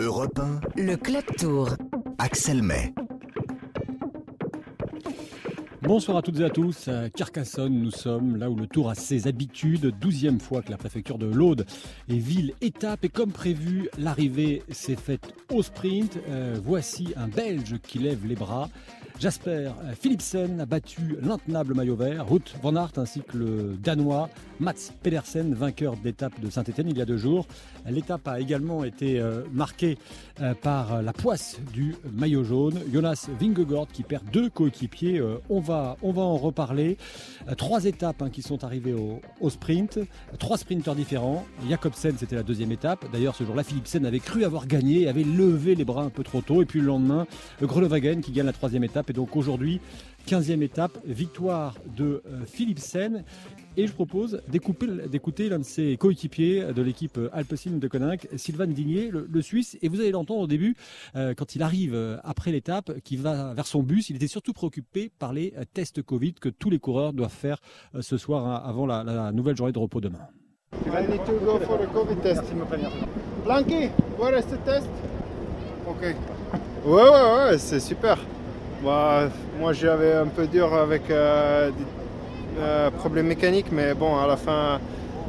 Europe 1, Le Club Tour. Axel May. Bonsoir à toutes et à tous. À Carcassonne, nous sommes là où le Tour a ses habitudes. Douzième fois que la préfecture de l'Aude est ville étape. Et comme prévu, l'arrivée s'est faite au sprint. Euh, voici un Belge qui lève les bras. Jasper Philipsen a battu l'intenable maillot vert, Ruth Van Aert ainsi que le Danois Mats Pedersen, vainqueur d'étape de Saint-Etienne il y a deux jours. L'étape a également été euh, marquée euh, par la poisse du maillot jaune. Jonas Vingegaard qui perd deux coéquipiers. Euh, on, va, en reparler. Trois étapes hein, qui sont arrivées au, au, sprint. Trois sprinteurs différents. Jacobsen, c'était la deuxième étape. D'ailleurs, ce jour-là, Philipsen avait cru avoir gagné, avait levé les bras un peu trop tôt. Et puis le lendemain, Groenewegen qui gagne la troisième étape. Et donc aujourd'hui, 15e étape, victoire de euh, Philipsen. Et je propose d'écouter l'un de ses coéquipiers de l'équipe Alpecin de Koninck, Sylvain Digné, le, le, Suisse. Et vous allez l'entendre au début, euh, quand il arrive euh, après l'étape, qui va vers son bus. Il était surtout préoccupé par les euh, tests Covid que tous les coureurs doivent faire euh, ce soir hein, avant la, la, nouvelle journée de repos demain. I need to go for a COVID test. Blanky, where is the test? Ok. Ouais, ouais, ouais, c'est super. Bah, moi j'avais un peu dur avec euh, des euh, problèmes mécaniques, mais bon, à la fin,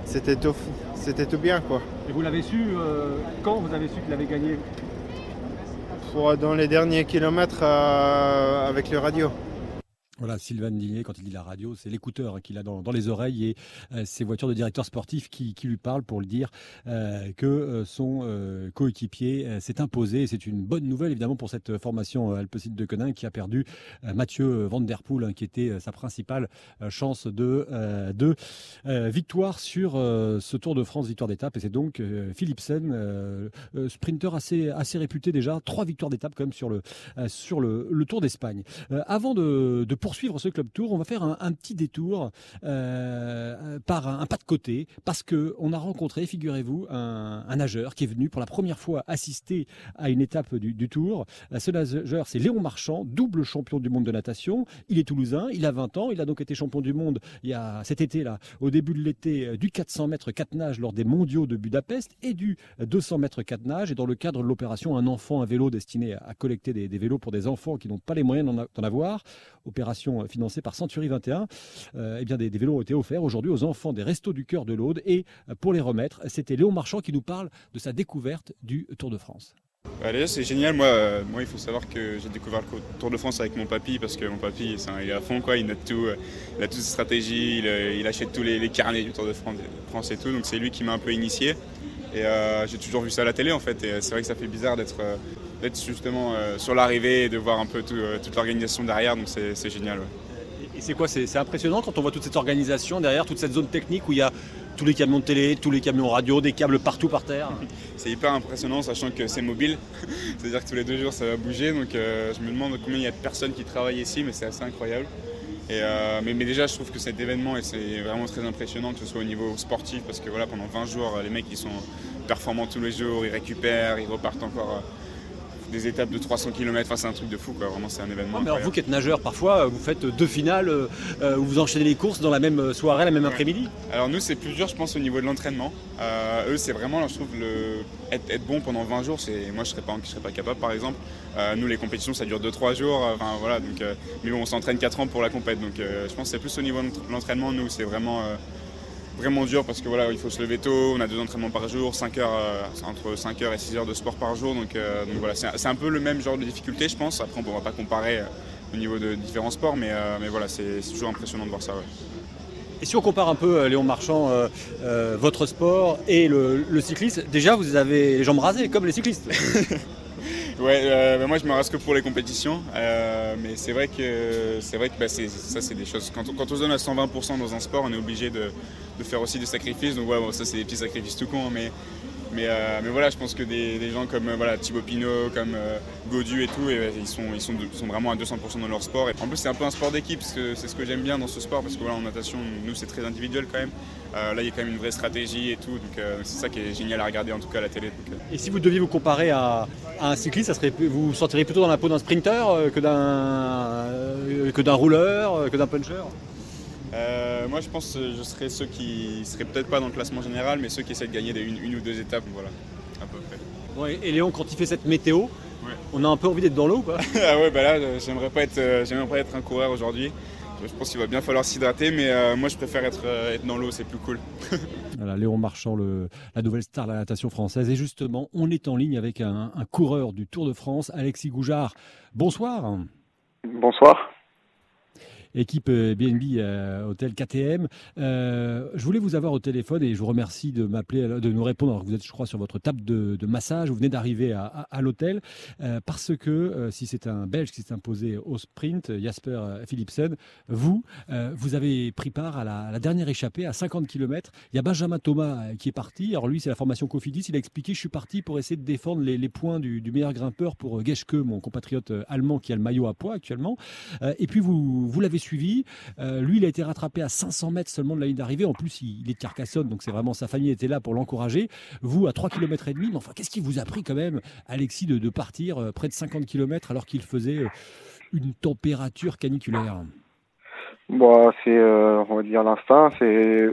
c'était tout, c'était tout bien. Quoi. Et vous l'avez su euh, quand vous avez su qu'il avait gagné? Pour, Dans les derniers kilomètres avec le radio. Voilà, Sylvain Digné, quand il dit la radio, c'est l'écouteur qu'il a dans, les oreilles et euh, ses voitures de directeur sportif qui, lui parlent pour lui dire euh, que euh, son coéquipier s'est imposé. C'est une bonne nouvelle, évidemment, pour cette formation Alpecin de Conin qui a perdu Mathieu Van Der Poel, hein, qui était sa principale chance de, victoire sur ce Tour de France, victoire d'étape. Et c'est donc Philipsen, sprinter assez, assez réputé déjà, trois victoires d'étape quand même sur le, Tour d'Espagne. avant de poursuivre ce club tour, on va faire un, petit détour euh, par un, pas de côté parce que on a rencontré, figurez-vous, un, nageur qui est venu pour la première fois assister à une étape du, tour. Ce nageur, c'est Léon Marchand, double champion du monde de natation. Il est toulousain, il a 20 ans, il a donc été champion du monde il y a cet été là, au début de l'été, du 400 mètres 4 nages lors des mondiaux de Budapest et du 200 mètres 4 nages. Et dans le cadre de l'opération Un enfant, un vélo destiné à collecter des, des vélos pour des enfants qui n'ont pas les moyens d'en avoir, opération financée par Century 21, euh, eh bien des, vélos ont été offerts aujourd'hui aux enfants des Restos du Cœur de l'Aude. Et pour les remettre, c'était Léon Marchand qui nous parle de sa découverte du Tour de France. Bah déjà c'est génial, moi, euh, moi il faut savoir que j'ai découvert le Tour de France avec mon papy parce que mon papy il est à fond quoi, il note tout, euh, il a toutes ses stratégies, il, achète tous les, carnets du Tour de France et tout, donc c'est lui qui m'a un peu initié. Et euh, j'ai toujours vu ça à la télé en fait, et c'est vrai que ça fait bizarre d'être euh, justement euh, sur l'arrivée et de voir un peu tout, toute l'organisation derrière, donc c'est génial. Ouais. Et c'est quoi C'est impressionnant quand on voit toute cette organisation derrière, toute cette zone technique où il y a tous les camions de télé, tous les camions radio, des câbles partout par terre? C'est hyper impressionnant, sachant que c'est mobile. C'est-à-dire que tous les deux jours ça va bouger. Donc euh, je me demande combien il y a de personnes qui travaillent ici, mais c'est assez incroyable. Et euh, mais, mais, déjà, je trouve que cet événement, et c'est vraiment très impressionnant, que ce soit au niveau sportif, parce que voilà, pendant 20 jours, les mecs ils sont performants tous les jours, ils récupèrent, ils repartent encore des étapes de 300 km, enfin, c'est un truc de fou, quoi. vraiment c'est un événement. Non, mais alors vous qui êtes nageur, parfois vous faites deux finales, euh, où vous enchaînez les courses dans la même soirée, la même ouais. après-midi Alors nous c'est plus dur je pense au niveau de l'entraînement. Euh, eux c'est vraiment, je trouve, le... être, être, bon pendant 20 jours, c'est moi je serais pas, je serais pas capable par exemple. Euh, nous les compétitions ça dure 2-3 jours, enfin voilà, donc, mais bon on s'entraîne 4 ans pour la compète, donc je pense que c'est plus au niveau de l'entraînement, nous c'est vraiment vraiment dur parce que voilà, il faut se lever tôt, on a deux entraînements par jour, 5 heures, euh, entre 5 heures et 6 heures de sport par jour. Donc, euh, donc voilà, c'est un peu le même genre de difficulté, je pense. Après, on ne pourra pas comparer euh, au niveau de différents sports, mais, mais voilà, c'est toujours impressionnant de voir ça. Ouais. Et si on compare un peu, Léon Marchand, euh, euh, votre sport et le, le, cyclisme, déjà vous avez les jambes rasées comme les cyclistes. ouais, euh, moi je me rase que pour les compétitions, mais c'est vrai que c'est vrai que bah, ça c'est des choses. Quand on, quand on se donne à 120% dans un sport, on est obligé de, de, faire aussi des sacrifices. Donc ouais, bon, ça c'est des petits sacrifices tout con, mais mais, euh, mais, voilà, je pense que des, des gens comme voilà, Thibaut Pinot, comme euh, Godu et tout, ils, sont, ils, sont sont vraiment à 200% dans leur sport. Et en plus, c'est un peu un sport d'équipe, c'est ce que j'aime bien dans ce sport, parce que voilà, en natation, nous, c'est très individuel quand même. Euh, là, il y a quand même une vraie stratégie et tout, donc euh, c'est ça qui est génial à regarder en tout cas à la télé. Et si vous deviez vous comparer à, un cycliste, ça serait, vous vous plutôt dans la peau d'un sprinter que d'un rouleur, que d'un puncher euh, moi, je pense que je serais ceux qui seraient peut-être pas dans le classement général, mais ceux qui essaient de gagner des une, une ou deux étapes, voilà, à peu près. et Léon, quand il fait cette météo, on a un peu envie d'être dans l'eau, quoi. ah ouais, bah là, j'aimerais pas être, j'aimerais pas être un coureur aujourd'hui. Je pense qu'il va bien falloir s'hydrater, mais moi je préfère être, être dans l'eau, c'est plus cool. voilà, Léon Marchand, le, la nouvelle star de la natation française. Et justement, on est en ligne avec un, un coureur du Tour de France, Alexis Goujard. Bonsoir. Bonsoir équipe BNB euh, euh, Hôtel KTM. Euh, je voulais vous avoir au téléphone et je vous remercie de m'appeler, de nous répondre. Vous êtes, je crois, sur votre table de, massage. Vous venez d'arriver à, l'hôtel parce que si c'est un Belge qui s'est imposé au sprint, Jasper Philipsen, vous, vous avez pris part à la, dernière échappée à 50 km. Il y a Benjamin Thomas qui est parti. Alors lui, c'est la formation Cofidis. Il a expliqué je suis parti pour essayer de défendre les, points du, meilleur grimpeur pour Geschke, mon compatriote allemand qui a le maillot à poids actuellement. et puis vous, vous l'avez suivi. Euh, lui, il a été rattrapé à 500 mètres seulement de la ligne d'arrivée. En plus, il, est de Carcassonne, donc c'est vraiment sa famille était là pour l'encourager. Vous, à 3 km et demi, mais enfin, qu'est-ce qui vous a pris quand même, Alexis, de, partir euh, près de 50 km alors qu'il faisait euh, une température caniculaire? Bon, c'est, on va dire l'instinct. C'est,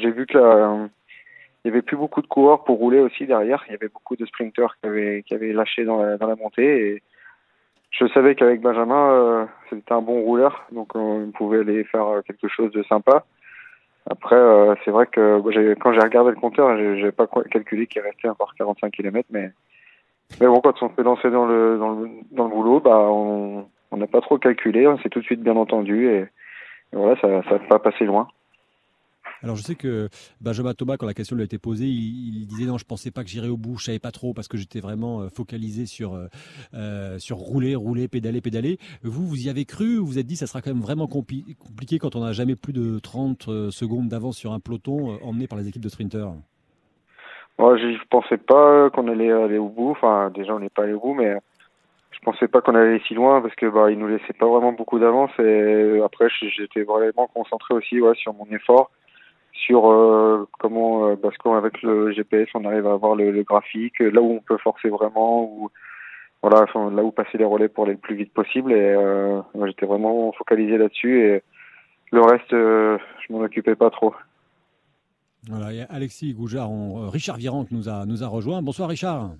j'ai vu que il n'y avait plus beaucoup de coureurs pour rouler aussi derrière. Il y avait beaucoup de sprinteurs qui avaient, qui avaient lâché dans la, montée. Je savais qu'avec Benjamin, euh, c'était un bon rouleur, donc on pouvait aller faire euh, quelque chose de sympa. Après, euh, c'est vrai que quand j'ai regardé le compteur, j'ai pas calculé qu'il restait encore 45 km, mais mais bon, quand on s'est lancé dans le dans le dans le boulot, bah on n'a pas trop calculé, on s'est tout de suite bien entendu et, et voilà, ça ça pas passé loin. Alors je sais que Benjamin Thomas, quand la question lui a été posée, il, disait non, je pensais pas que j'irais au bout, je savais pas trop parce que j'étais vraiment euh, focalisé sur euh, euh, sur rouler, rouler, pédaler, pédaler. Vous, vous y avez cru Vous vous êtes dit ça sera quand même vraiment compliqué quand on n'a jamais plus de 30 secondes d'avance sur un peloton emmené par les équipes de sprinters Moi, je pensais pas qu'on allait aller au bout. Enfin, déjà on n'est pas allé au bout, mais je pensais pas qu'on allait si loin parce que bah il nous laissait pas vraiment beaucoup d'avance et après j'étais vraiment concentré aussi sur mon effort sur euh, comment, euh, parce qu'avec le GPS, on arrive à avoir le, graphique, là où on peut forcer vraiment, ou voilà, là où passer les relais pour aller le plus vite possible. Et euh, j'étais vraiment focalisé là-dessus et le reste, je m'en occupais pas trop. Voilà, Alexis Goujard, Richard Virenque nous a, nous a rejoint. Bonsoir Richard.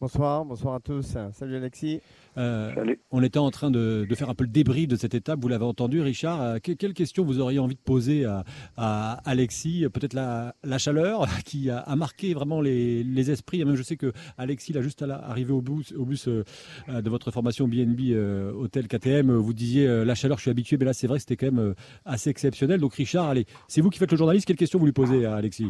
Bonsoir, bonsoir à tous. Salut Alexis. Euh, on était en train de, faire un peu le débrief de cette étape, vous l'avez entendu Richard. Euh, quelle question vous auriez envie de poser à, Alexis Peut-être la, chaleur qui a, marqué vraiment les, esprits. Même je sais que Alexis, là, juste à arrivé au bus, au bus euh, de votre formation BNB Hôtel KTM, vous disiez la chaleur, je suis habitué, mais là c'est vrai que c'était quand même assez exceptionnel. Donc Richard, allez, c'est vous qui faites le journaliste. Quelle question vous lui posez à Alexis?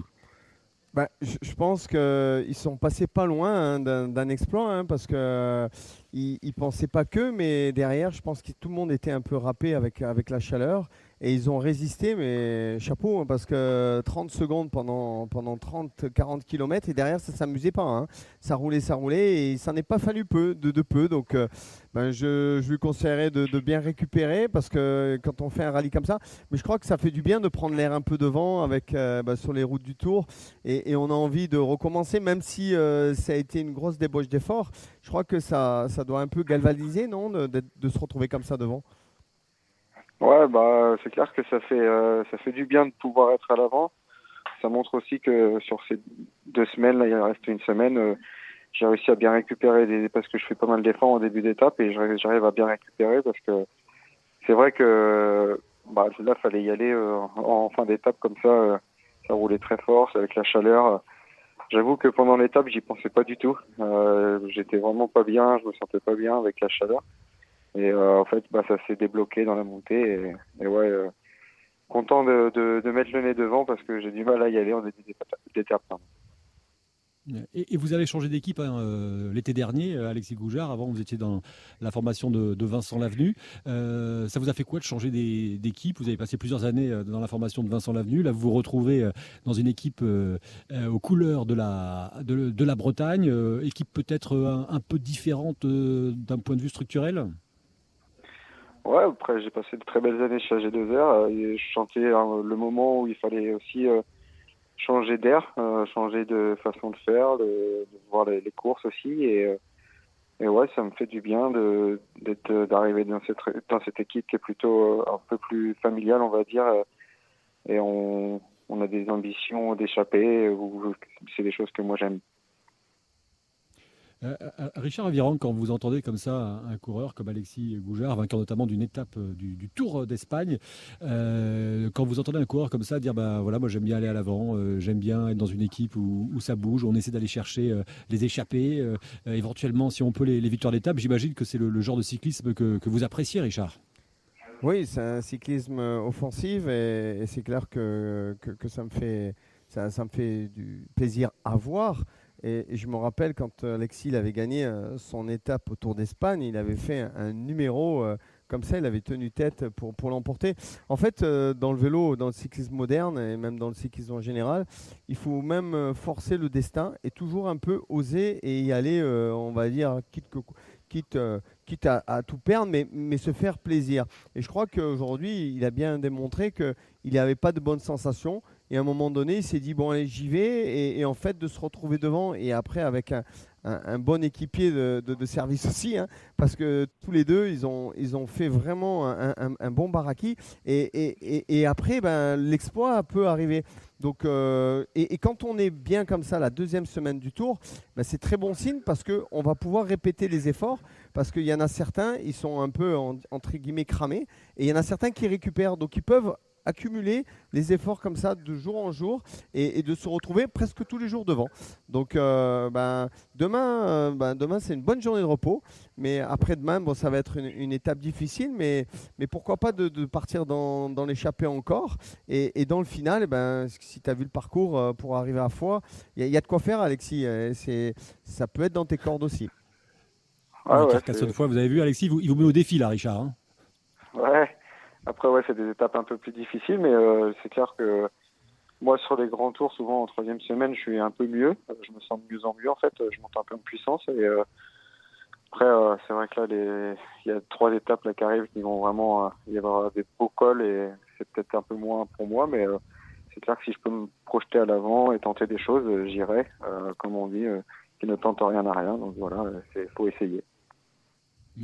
Bah, je pense qu'ils sont passés pas loin hein, d'un exploit, hein, parce que ils, ne pensaient pas que, mais derrière, je pense que tout le monde était un peu râpé avec la chaleur. Et ils ont résisté, mais chapeau, hein, parce que 30 secondes pendant, pendant 30-40 km, et derrière, ça ne s'amusait pas. Hein. Ça roulait, ça roulait, et ça n'est pas fallu peu, de, peu. Donc, euh, ben, je, lui conseillerais de, bien récupérer, parce que quand on fait un rallye comme ça, mais je crois que ça fait du bien de prendre l'air un peu devant avec, euh, ben, sur les routes du Tour, et, on a envie de recommencer, même si euh, ça a été une grosse débauche d'effort. Je crois que ça, ça doit un peu galvaniser, non, de se retrouver comme ça devant? Ouais, bah c'est clair que ça fait euh, ça fait du bien de pouvoir être à l'avant. Ça montre aussi que sur ces deux semaines, là, il reste une semaine, euh, j'ai réussi à bien récupérer des, parce que je fais pas mal d'efforts en début d'étape et j'arrive à bien récupérer parce que c'est vrai que bah là fallait y aller euh, en fin d'étape comme ça, ça roulait très fort avec la chaleur. J'avoue que pendant l'étape, j'y pensais pas du tout. J'étais vraiment pas bien, je me sentais pas bien avec la chaleur. Et euh, en fait, bah, ça s'est débloqué dans la montée. Et, ouais, euh, content de, mettre le nez devant parce que j'ai du mal à y aller en début d'étape. Et, et, vous avez changé d'équipe hein, euh, l'été dernier, Alexis Goujard. Avant, vous étiez dans la formation de, Vincent Lavenu. ça vous a fait quoi de changer d'équipe? Vous avez passé plusieurs années dans la formation de Vincent Lavenu. Là, vous vous retrouvez dans une équipe aux couleurs de la, Bretagne, équipe peut-être un, peu différente d'un point de vue structurel? Ouais, après j'ai passé de très belles années chez AG2R euh, et je sentais hein, le moment où il fallait aussi euh, changer d'air, euh, changer de façon de faire, de, voir les, courses aussi et, et ouais, ça me fait du bien d'être d'arriver dans cette dans équipe qui est plutôt un peu plus familiale, on va dire et on a des ambitions d'échapper c'est des choses que moi j'aime. Euh, euh, Richard Aviran, quand vous entendez comme ça un, coureur comme Alexis Goujard, vainqueur notamment d'une étape euh, du, Tour d'Espagne, quand vous entendez un coureur comme ça dire ben voilà, moi j'aime bien aller à l'avant, j'aime bien être dans une équipe où, ça bouge, on essaie d'aller chercher les échappées, éventuellement si on peut les, victoires d'étape, j'imagine que c'est le, genre de cyclisme que, vous appréciez, Richard. Oui, c'est un cyclisme offensif et, c'est clair que, ça me fait ça, me fait du plaisir à voir. Et, je me rappelle quand euh, Alexis avait gagné euh, son étape au Tour d'Espagne, il avait fait un, numéro euh, comme ça, il avait tenu tête pour, pour l'emporter. En fait, dans le vélo, dans le cyclisme moderne et même dans le cyclisme en général, il faut même forcer le destin et toujours un peu oser et y aller, on va dire, quitte, quitte, quitte à, tout perdre, mais, mais se faire plaisir. Et je crois qu'aujourd'hui, il a bien démontré qu'il n'avait pas de bonnes sensations et à un moment donné, il s'est dit, bon, allez, j'y vais. Et, en fait, de se retrouver devant et après avec un, bon équipier de, service aussi, hein, parce que tous les deux, ils ont, ils ont fait vraiment un, bon baraki. Et, après, ben, l'exploit peut arriver. Donc, euh, et, quand on est bien comme ça la deuxième semaine du tour, ben, c'est très bon signe parce qu'on va pouvoir répéter les efforts. Parce qu'il y en a certains, ils sont un peu entre guillemets cramés. Et il y en a certains qui récupèrent. Donc, ils peuvent accumuler les efforts comme ça de jour en jour et, de se retrouver presque tous les jours devant. Donc euh, ben, demain, euh, ben, demain c'est une bonne journée de repos, mais après-demain, bon, ça va être une, étape difficile, mais, mais pourquoi pas de, partir dans, dans l'échappée encore et, dans le final, eh ben, si tu as vu le parcours euh, pour arriver à Foix, il y, a de quoi faire Alexis, c'est, ça peut être dans tes cordes aussi. Ah fois, vous avez vu Alexis, il vous met au défi là Richard. Hein. Après, ouais, c'est des étapes un peu plus difficiles, mais euh, c'est clair que moi, sur les grands tours, souvent en troisième semaine, je suis un peu mieux. Euh, je me sens de mieux en mieux, en fait. Je monte un peu en puissance. Et euh, après, c'est vrai que là, les... il y a trois étapes là, qui arrivent qui vont vraiment y avoir des beaux cols et c'est peut-être un peu moins pour moi, mais c'est clair que si je peux me projeter à l'avant et tenter des choses, j'irai. comme on dit, qui ne tente rien à rien. Donc voilà, il faut essayer.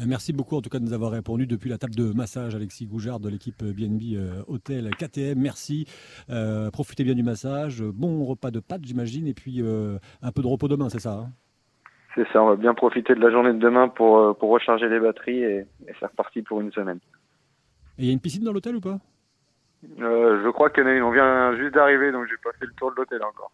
Merci beaucoup en tout cas de nous avoir répondu depuis la table de massage, Alexis Goujard de l'équipe BNB euh, Hôtel KTM. Merci. Euh, profitez bien du massage. Bon repas de pâtes, j'imagine, et puis euh, un peu de repos demain, c'est ça hein? C'est ça. On va bien profiter de la journée de demain pour, pour recharger les batteries et, et faire partie pour une semaine. Et il y a une piscine dans l'hôtel ou pas? Je crois qu'il y en a une. On vient juste d'arriver, donc j'ai pas fait le tour de l'hôtel encore.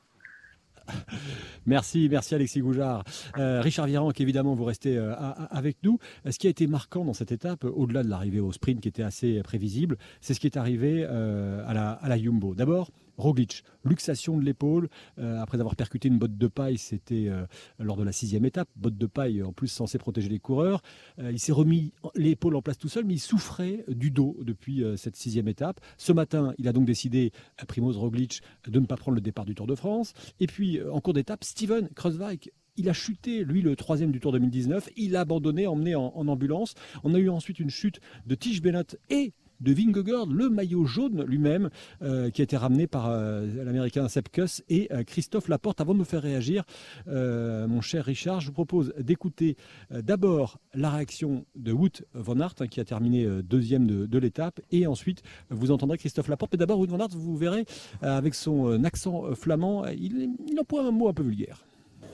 Merci, merci Alexis Goujard. Euh, Richard Virenque, évidemment, vous restez euh, avec nous. Ce qui a été marquant dans cette étape, au-delà de l'arrivée au sprint qui était assez prévisible, c'est ce qui est arrivé euh, à, la, à la Jumbo. D'abord, Roglic, luxation de l'épaule, euh, après avoir percuté une botte de paille, c'était euh, lors de la sixième étape, botte de paille en plus censée protéger les coureurs. Euh, il s'est remis l'épaule en place tout seul, mais il souffrait du dos depuis cette sixième étape. Ce matin, il a donc décidé, Primoz Roglic, de ne pas prendre le départ du Tour de France. Et puis, en cours d'étape, Steven Kreuzweig il a chuté, lui, le troisième du Tour 2019. Il a abandonné, emmené en, ambulance. On a eu ensuite une chute de Tige Bennett et de Vingegaard, le maillot jaune lui-même, euh, qui a été ramené par euh, l'américain Sepkus et euh, Christophe Laporte. Avant de me faire réagir, mon cher Richard, je vous propose d'écouter d'abord la réaction de Wout van Aert, hein, qui a terminé deuxième de, l'étape, et ensuite vous entendrez Christophe Laporte. Mais d'abord, Wout van Aert, vous verrez, avec son accent flamand, il, emploie un mot un peu vulgaire.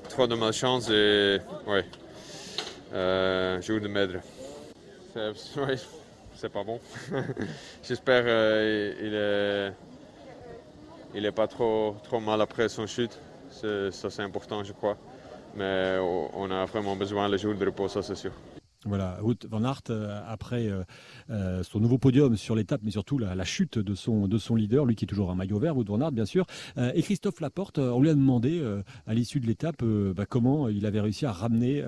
Trop de malchance et ouais, de c'est pas bon. J'espère qu'il euh, il est, pas trop, trop mal après son chute. Ça, c'est important, je crois. Mais on a vraiment besoin le jour de repos, ça, c'est sûr. Voilà, Wout van Aert, euh, après euh, son nouveau podium sur l'étape, mais surtout la, chute de son, de son leader, lui qui est toujours un maillot vert, Wout van Aert bien sûr, et Christophe Laporte, on lui a demandé à l'issue de l'étape bah, comment il avait réussi à ramener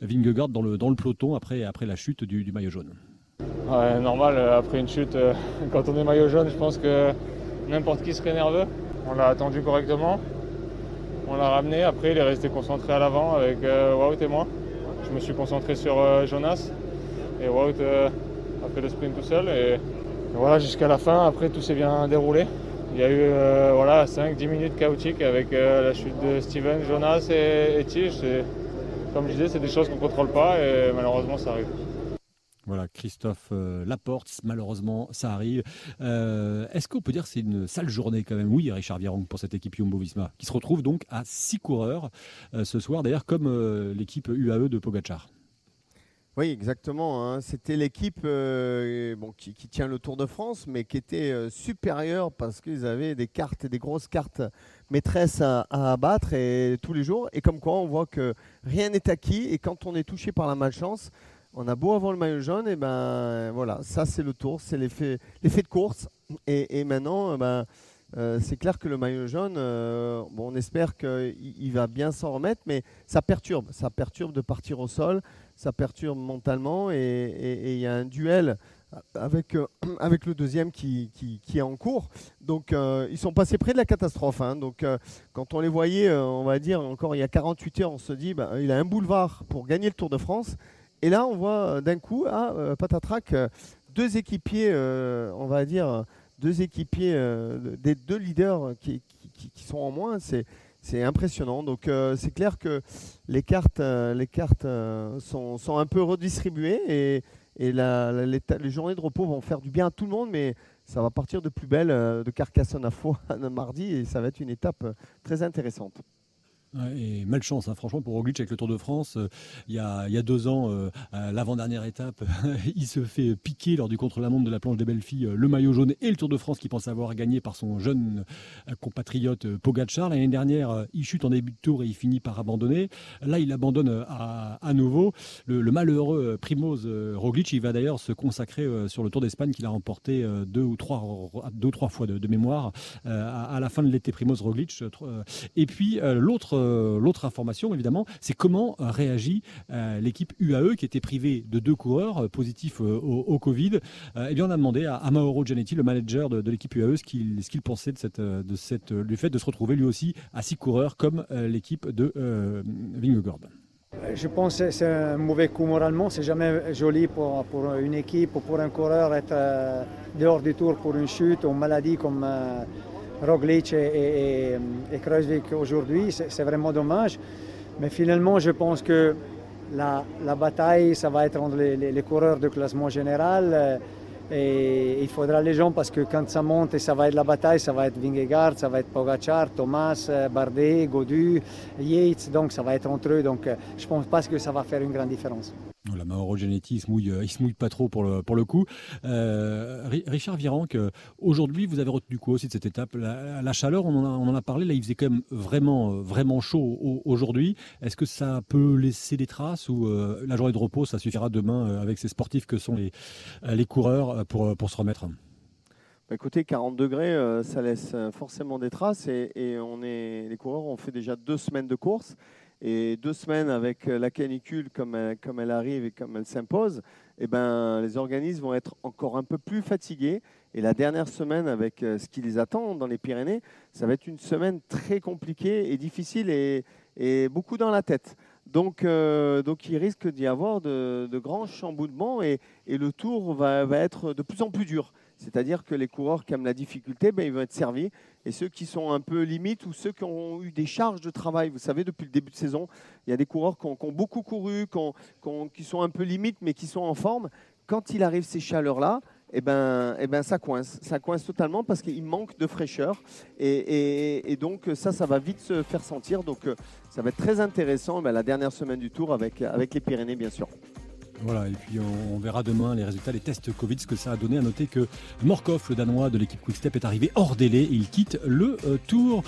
Vingegaard dans le, dans le peloton après, après la chute du maillot jaune. Ouais, normal, euh, après une chute, euh, quand on est maillot jaune, je pense que n'importe qui serait nerveux. On l'a attendu correctement, on l'a ramené, après il est resté concentré à l'avant avec euh, Wout et moi. Je me suis concentré sur Jonas et Wout a fait le sprint tout seul. Et, voilà, jusqu'à la fin, après tout s'est bien déroulé. Il y a eu voilà, 5-10 minutes chaotiques avec la chute de Steven, Jonas et, et Tige. Comme je disais, c'est des choses qu'on ne contrôle pas et malheureusement ça arrive. Voilà, Christophe euh, Laporte, malheureusement, ça arrive. Euh, est-ce qu'on peut dire que c'est une sale journée quand même? Oui, Richard Viron pour cette équipe Jumbo-Visma, qui se retrouve donc à six coureurs euh, ce soir, d'ailleurs comme l'équipe UAE de Pogachar. Oui, exactement. Hein. C'était l'équipe qui, tient le Tour de France, mais qui était supérieure parce qu'ils avaient des cartes, des grosses cartes maîtresses à, à, abattre et, tous les jours. Et comme quoi, on voit que rien n'est acquis. Et quand on est touché par la malchance, on a beau avoir le maillot jaune, et ben voilà, ça c'est le tour, c'est l'effet, de course. Et, maintenant, ben, euh, c'est clair que le maillot jaune, euh, on espère qu'il va bien s'en remettre, mais ça perturbe, ça perturbe de partir au sol, ça perturbe mentalement, et il y a un duel avec, euh, le deuxième qui, est en cours. Donc ils sont passés près de la catastrophe. Hein. Donc quand on les voyait, on va dire encore il y a 48 heures, on se dit ben, il a un boulevard pour gagner le Tour de France. Et là, on voit euh, d'un coup, ah, euh, patatrac, euh, deux équipiers, on va dire, deux équipiers, des deux leaders qui, sont en moins. C'est impressionnant. Donc c'est clair que les cartes, les cartes sont, un peu redistribuées et, et les, journées de repos vont faire du bien à tout le monde, mais ça va partir de plus belle de Carcassonne à Faux mardi et ça va être une étape très intéressante. Et malchance, hein, franchement, pour Roglic avec le Tour de France, euh, il, y a, deux ans, euh, l'avant-dernière étape, il se fait piquer lors du contre-la-montre de la planche des belles filles euh, le maillot jaune et le Tour de France qu'il pense avoir gagné par son jeune compatriote Pogacar. L'année dernière, il chute en début de tour et il finit par abandonner. Là, il abandonne à, nouveau. Le, malheureux Primoz Roglic, il va d'ailleurs se consacrer sur le Tour d'Espagne qu'il a remporté deux ou trois, fois de, mémoire à, la fin de l'été. Primoz Roglic. Et puis l'autre l'autre information, évidemment, c'est comment euh, réagit euh, l'équipe UAE qui était privée de deux coureurs positifs au, Covid. eh bien, on a demandé à, Mauro Gianetti, le manager de, l'équipe UAE, ce qu'il pensait de cette, de cette, du fait de se retrouver lui aussi à six coureurs comme l'équipe de Vingegaard. Je pense que c'est un mauvais coup moralement. C'est jamais joli pour, pour, une équipe ou pour un coureur être dehors du tour pour une chute ou une maladie comme Roglic et, et, aujourd'hui. C'est vraiment dommage. Mais finalement, je pense que la, bataille, ça va être entre les, coureurs de classement général. Euh, et il faudra les gens parce que quand ça monte et ça va être la bataille, ça va être Vingegaard, ça va être Pogacar, Thomas, euh, Bardet, Godu, Yates. Donc ça va être entre eux. Donc euh, je ne pense pas que ça va faire une grande différence. La Mauro Genetti, il se mouille, il se mouille pas trop pour le, coup. Euh, Richard Virenque, aujourd'hui, vous avez retenu quoi aussi de cette étape? La, chaleur, on en, a, parlé, là, il faisait quand même vraiment, vraiment chaud aujourd'hui. Est-ce que ça peut laisser des traces ou euh, la journée de repos, ça suffira demain euh, avec ces sportifs que sont les, coureurs pour, se remettre? Bah, écoutez, 40 degrés, ça laisse forcément des traces et, et on est, les coureurs ont fait déjà deux semaines de course. Et deux semaines avec euh, la canicule comme elle, comme elle arrive et comme elle s'impose, eh ben, les organismes vont être encore un peu plus fatigués. Et la dernière semaine, avec euh, ce qui les attend dans les Pyrénées, ça va être une semaine très compliquée et difficile et beaucoup dans la tête. Donc, euh, donc il risque d'y avoir de, grands chamboulements et, et le tour va, être de plus en plus dur. C'est-à-dire que les coureurs qui aiment la difficulté, ben, ils vont être servis. Et ceux qui sont un peu limites ou ceux qui ont eu des charges de travail, vous savez, depuis le début de saison, il y a des coureurs qui ont, beaucoup couru, qui, sont un peu limites, mais qui sont en forme. Quand il arrive ces chaleurs-là, eh ben, eh ben, ça coince. Ça coince totalement parce qu'il manque de fraîcheur. Et, donc, ça, ça va vite se faire sentir. Donc, euh, ça va être très intéressant ben, la dernière semaine du tour avec, les Pyrénées, bien sûr. Voilà, et puis on, verra demain les résultats, les tests Covid, ce que ça a donné. À noter que Morkov, le Danois de l'équipe Quickstep, est arrivé hors délai il quitte le euh, Tour.